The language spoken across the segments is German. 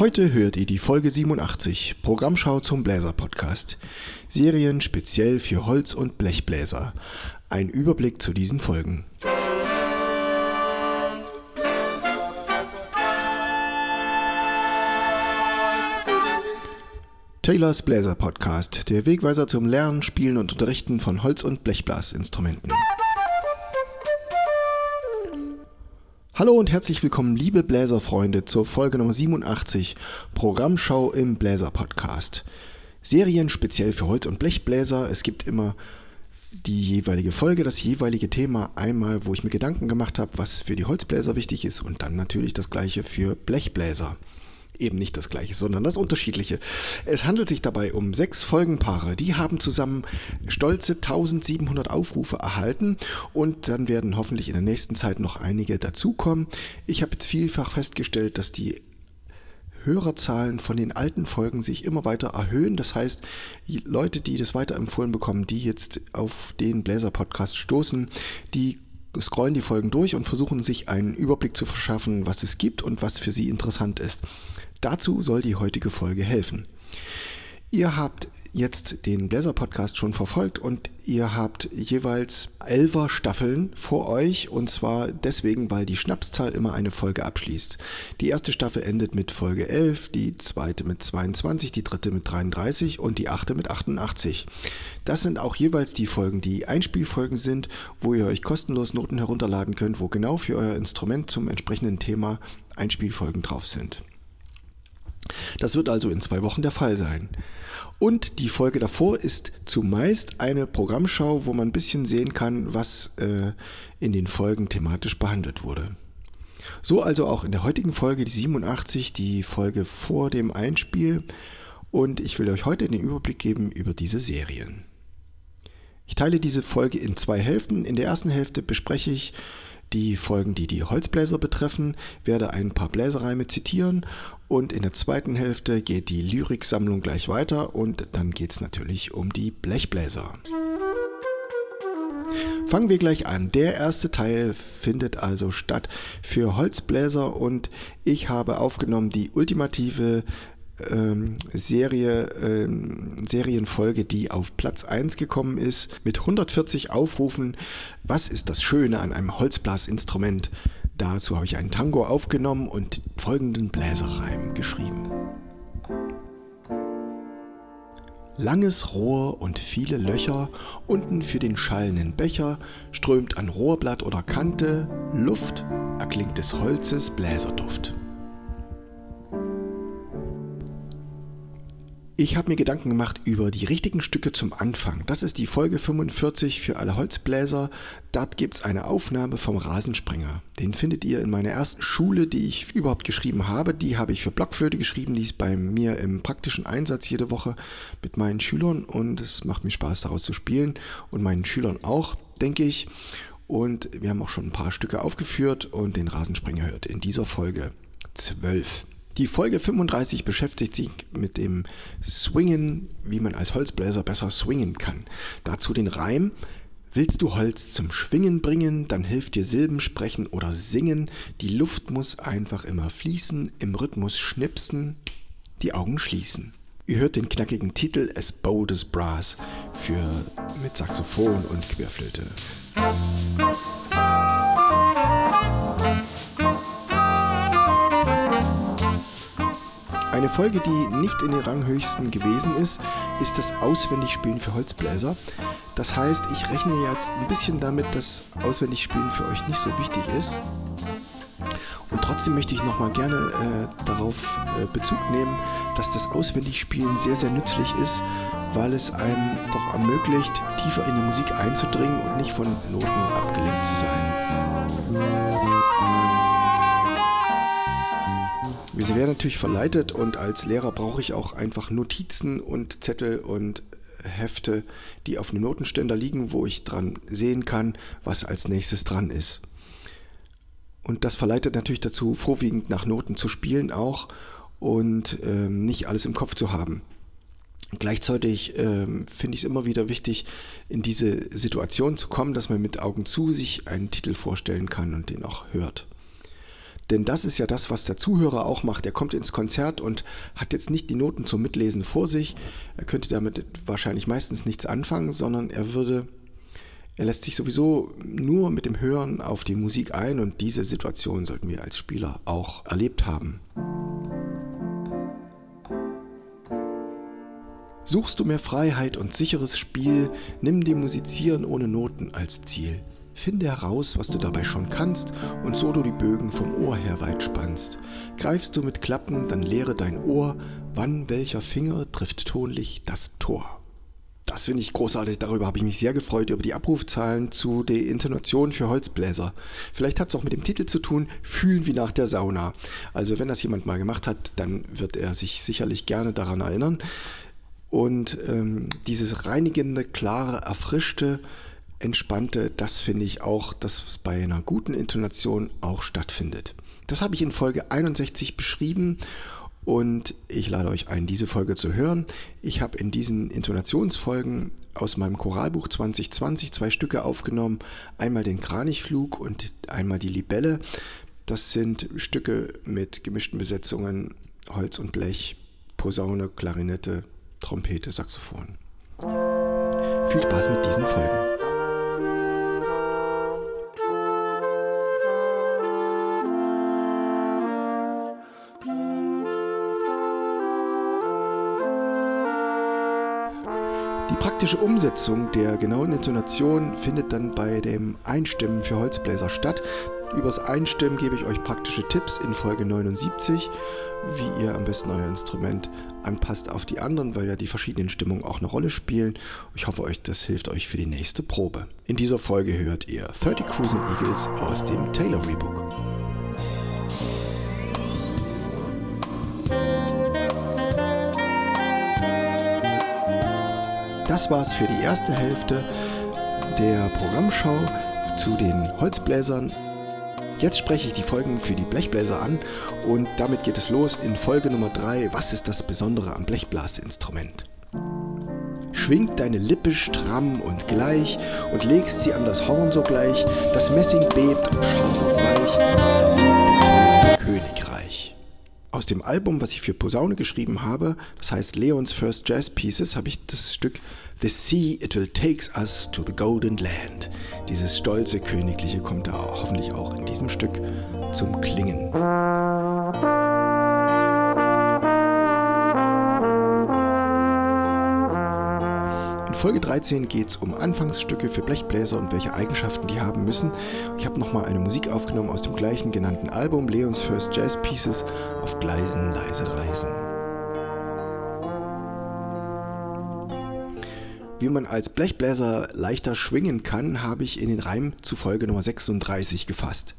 Heute hört ihr die Folge 87, Programmschau zum Bläser Podcast. Serien speziell für Holz- und Blechbläser. Ein Überblick zu diesen Folgen. Taylors Bläser Podcast, der Wegweiser zum Lernen, Spielen und Unterrichten von Holz- und Blechblasinstrumenten. Hallo und herzlich willkommen, liebe Bläserfreunde, zur Folge Nummer 87, Programmschau im Bläser Podcast. Serien speziell für Holz- und Blechbläser. Es gibt immer die jeweilige Folge, das jeweilige Thema einmal, wo ich mir Gedanken gemacht habe, was für die Holzbläser wichtig ist und dann natürlich das gleiche für Blechbläser eben nicht das gleiche, sondern das unterschiedliche. Es handelt sich dabei um sechs Folgenpaare. Die haben zusammen stolze 1700 Aufrufe erhalten und dann werden hoffentlich in der nächsten Zeit noch einige dazukommen. Ich habe jetzt vielfach festgestellt, dass die Hörerzahlen von den alten Folgen sich immer weiter erhöhen. Das heißt, die Leute, die das weiterempfohlen bekommen, die jetzt auf den Bläser-Podcast stoßen, die scrollen die Folgen durch und versuchen sich einen Überblick zu verschaffen, was es gibt und was für sie interessant ist. Dazu soll die heutige Folge helfen. Ihr habt jetzt den Bläser Podcast schon verfolgt und ihr habt jeweils elfer Staffeln vor euch und zwar deswegen, weil die Schnapszahl immer eine Folge abschließt. Die erste Staffel endet mit Folge 11, die zweite mit 22, die dritte mit 33 und die achte mit 88. Das sind auch jeweils die Folgen, die Einspielfolgen sind, wo ihr euch kostenlos Noten herunterladen könnt, wo genau für euer Instrument zum entsprechenden Thema Einspielfolgen drauf sind. Das wird also in zwei Wochen der Fall sein. Und die Folge davor ist zumeist eine Programmschau, wo man ein bisschen sehen kann, was äh, in den Folgen thematisch behandelt wurde. So also auch in der heutigen Folge, die 87, die Folge vor dem Einspiel. Und ich will euch heute den Überblick geben über diese Serien. Ich teile diese Folge in zwei Hälften. In der ersten Hälfte bespreche ich die Folgen, die die Holzbläser betreffen, werde ein paar Bläserreime zitieren und in der zweiten Hälfte geht die Lyriksammlung gleich weiter und dann geht es natürlich um die Blechbläser. Fangen wir gleich an. Der erste Teil findet also statt für Holzbläser und ich habe aufgenommen die ultimative ähm, Serie, ähm, Serienfolge, die auf Platz 1 gekommen ist, mit 140 Aufrufen. Was ist das Schöne an einem Holzblasinstrument? Dazu habe ich einen Tango aufgenommen und folgenden Bläserreim geschrieben. Langes Rohr und viele Löcher, unten für den schallenden Becher strömt an Rohrblatt oder Kante Luft, erklingt des Holzes Bläserduft. Ich habe mir Gedanken gemacht über die richtigen Stücke zum Anfang. Das ist die Folge 45 für alle Holzbläser. Dort gibt es eine Aufnahme vom Rasensprenger. Den findet ihr in meiner ersten Schule, die ich überhaupt geschrieben habe. Die habe ich für Blockflöte geschrieben. Die ist bei mir im praktischen Einsatz jede Woche mit meinen Schülern und es macht mir Spaß daraus zu spielen und meinen Schülern auch, denke ich. Und wir haben auch schon ein paar Stücke aufgeführt und den Rasensprenger hört in dieser Folge 12. Die Folge 35 beschäftigt sich mit dem Swingen, wie man als Holzbläser besser swingen kann. Dazu den Reim. Willst du Holz zum Schwingen bringen, dann hilft dir Silben sprechen oder singen. Die Luft muss einfach immer fließen, im Rhythmus schnipsen, die Augen schließen. Ihr hört den knackigen Titel As Bold as Brass für mit Saxophon und Querflöte. Eine Folge, die nicht in den Ranghöchsten gewesen ist, ist das Auswendigspielen für Holzbläser. Das heißt, ich rechne jetzt ein bisschen damit, dass Auswendigspielen für euch nicht so wichtig ist. Und trotzdem möchte ich nochmal gerne äh, darauf äh, Bezug nehmen, dass das Auswendigspielen sehr, sehr nützlich ist, weil es einem doch ermöglicht, tiefer in die Musik einzudringen und nicht von Noten abgelenkt zu sein. Wir werden natürlich verleitet und als Lehrer brauche ich auch einfach Notizen und Zettel und Hefte, die auf einem Notenständer liegen, wo ich dran sehen kann, was als nächstes dran ist. Und das verleitet natürlich dazu, vorwiegend nach Noten zu spielen auch und ähm, nicht alles im Kopf zu haben. Gleichzeitig ähm, finde ich es immer wieder wichtig, in diese Situation zu kommen, dass man mit Augen zu sich einen Titel vorstellen kann und den auch hört. Denn das ist ja das, was der Zuhörer auch macht. Er kommt ins Konzert und hat jetzt nicht die Noten zum Mitlesen vor sich. Er könnte damit wahrscheinlich meistens nichts anfangen, sondern er würde, er lässt sich sowieso nur mit dem Hören auf die Musik ein und diese Situation sollten wir als Spieler auch erlebt haben. Suchst du mehr Freiheit und sicheres Spiel, nimm dem Musizieren ohne Noten als Ziel. Finde heraus, was du dabei schon kannst und so du die Bögen vom Ohr her weit spannst. Greifst du mit Klappen, dann lehre dein Ohr, wann welcher Finger trifft tonlich das Tor. Das finde ich großartig, darüber habe ich mich sehr gefreut, über die Abrufzahlen zu der Intonation für Holzbläser. Vielleicht hat es auch mit dem Titel zu tun, Fühlen wie nach der Sauna. Also wenn das jemand mal gemacht hat, dann wird er sich sicherlich gerne daran erinnern. Und ähm, dieses reinigende, klare, erfrischte, entspannte, das finde ich auch, dass es bei einer guten Intonation auch stattfindet. Das habe ich in Folge 61 beschrieben und ich lade euch ein, diese Folge zu hören. Ich habe in diesen Intonationsfolgen aus meinem Choralbuch 2020 zwei Stücke aufgenommen. Einmal den Kranichflug und einmal die Libelle. Das sind Stücke mit gemischten Besetzungen, Holz und Blech, Posaune, Klarinette, Trompete, Saxophon. Viel Spaß mit diesen Folgen. Die praktische Umsetzung der genauen Intonation findet dann bei dem Einstimmen für Holzbläser statt. Übers Einstimmen gebe ich euch praktische Tipps in Folge 79, wie ihr am besten euer Instrument anpasst auf die anderen, weil ja die verschiedenen Stimmungen auch eine Rolle spielen. Ich hoffe euch, das hilft euch für die nächste Probe. In dieser Folge hört ihr 30 Cruising Eagles aus dem Taylor Rebook. Das war's für die erste Hälfte der Programmschau zu den Holzbläsern. Jetzt spreche ich die Folgen für die Blechbläser an und damit geht es los in Folge Nummer 3. Was ist das Besondere am Blechblasinstrument? Schwingt deine Lippe stramm und gleich und legst sie an das Horn sogleich, das Messing bebt und scharf und weich. Königreich. Aus dem Album, was ich für Posaune geschrieben habe, das heißt Leons First Jazz Pieces, habe ich das Stück The Sea It Will Take Us to the Golden Land. Dieses stolze Königliche kommt da hoffentlich auch in diesem Stück zum Klingen. Folge 13 geht es um Anfangsstücke für Blechbläser und welche Eigenschaften die haben müssen. Ich habe nochmal eine Musik aufgenommen aus dem gleichen genannten Album, Leons First Jazz Pieces, auf Gleisen leise reisen. Wie man als Blechbläser leichter schwingen kann, habe ich in den Reim zu Folge Nummer 36 gefasst.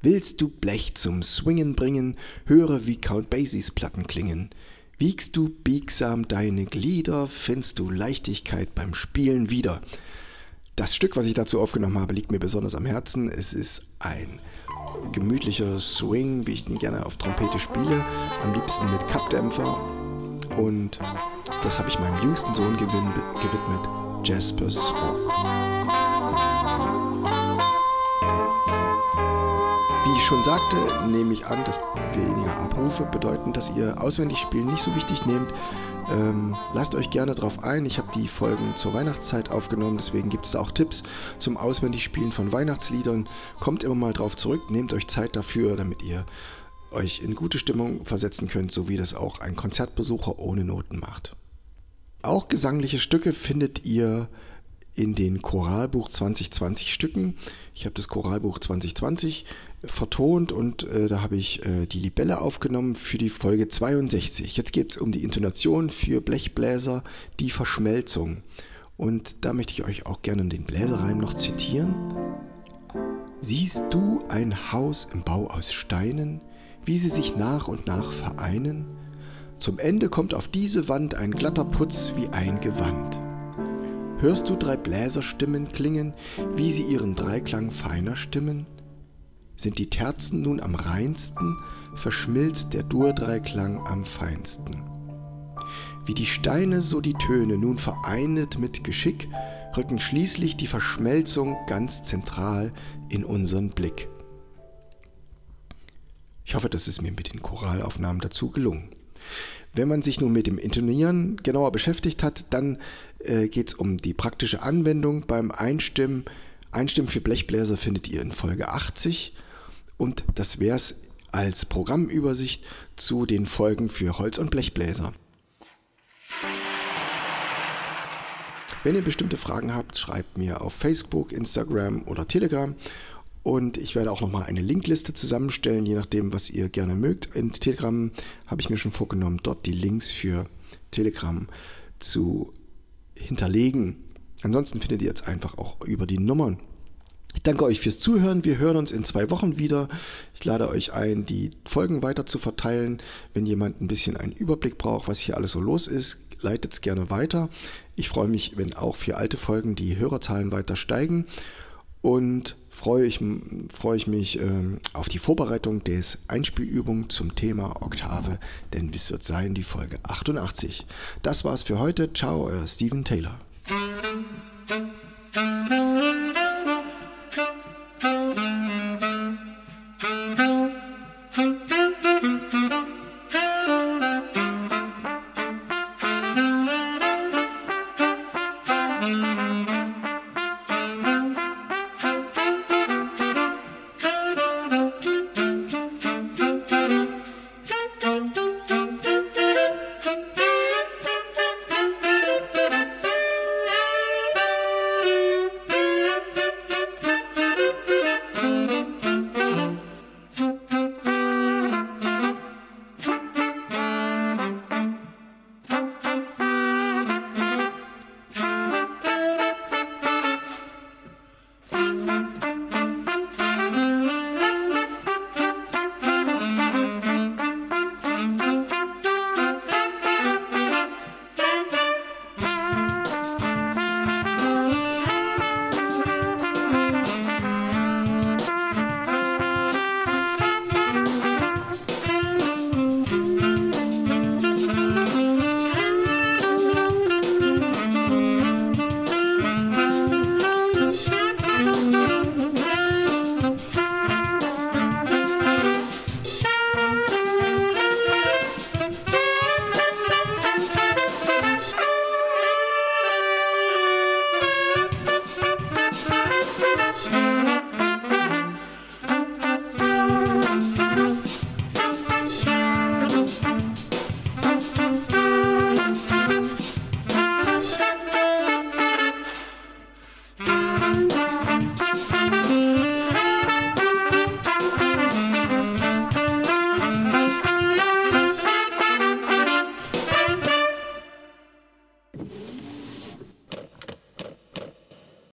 Willst du Blech zum Swingen bringen, höre wie Count Basies Platten klingen. Wiegst du biegsam deine Glieder, findest du Leichtigkeit beim Spielen wieder. Das Stück, was ich dazu aufgenommen habe, liegt mir besonders am Herzen. Es ist ein gemütlicher Swing, wie ich ihn gerne auf Trompete spiele, am liebsten mit Kappdämpfer. Und das habe ich meinem jüngsten Sohn gewidmet, Jasper's Walk. Wie ich schon sagte, nehme ich an, dass weniger Abrufe bedeuten, dass ihr auswendig spielen nicht so wichtig nehmt. Ähm, lasst euch gerne darauf ein. Ich habe die Folgen zur Weihnachtszeit aufgenommen, deswegen gibt es da auch Tipps zum Auswendigspielen von Weihnachtsliedern. Kommt immer mal drauf zurück, nehmt euch Zeit dafür, damit ihr euch in gute Stimmung versetzen könnt, so wie das auch ein Konzertbesucher ohne Noten macht. Auch gesangliche Stücke findet ihr in den Choralbuch 2020 Stücken. Ich habe das Choralbuch 2020 vertont und äh, da habe ich äh, die Libelle aufgenommen für die Folge 62. Jetzt geht es um die Intonation für Blechbläser, die Verschmelzung. Und da möchte ich euch auch gerne den Bläserreim noch zitieren. Siehst du ein Haus im Bau aus Steinen, wie sie sich nach und nach vereinen? Zum Ende kommt auf diese Wand ein glatter Putz wie ein Gewand. Hörst du drei Bläserstimmen klingen, wie sie ihren Dreiklang feiner stimmen? Sind die Terzen nun am reinsten, verschmilzt der Dur-Dreiklang am feinsten. Wie die Steine, so die Töne, nun vereinet mit Geschick, rücken schließlich die Verschmelzung ganz zentral in unseren Blick. Ich hoffe, das ist mir mit den Choralaufnahmen dazu gelungen. Wenn man sich nun mit dem Intonieren genauer beschäftigt hat, dann äh, geht es um die praktische Anwendung beim Einstimmen. Einstimmen für Blechbläser findet ihr in Folge 80 und das wäre es als Programmübersicht zu den Folgen für Holz- und Blechbläser. Wenn ihr bestimmte Fragen habt, schreibt mir auf Facebook, Instagram oder Telegram und ich werde auch nochmal eine Linkliste zusammenstellen, je nachdem, was ihr gerne mögt. In Telegram habe ich mir schon vorgenommen, dort die Links für Telegram zu hinterlegen. Ansonsten findet ihr jetzt einfach auch über die Nummern. Ich danke euch fürs Zuhören. Wir hören uns in zwei Wochen wieder. Ich lade euch ein, die Folgen weiter zu verteilen. Wenn jemand ein bisschen einen Überblick braucht, was hier alles so los ist, leitet es gerne weiter. Ich freue mich, wenn auch für alte Folgen die Hörerzahlen weiter steigen und freue ich, freue ich mich ähm, auf die Vorbereitung des Einspielübungen zum Thema Oktave, denn es wird sein die Folge 88. Das war's für heute. Ciao, euer Steven Taylor.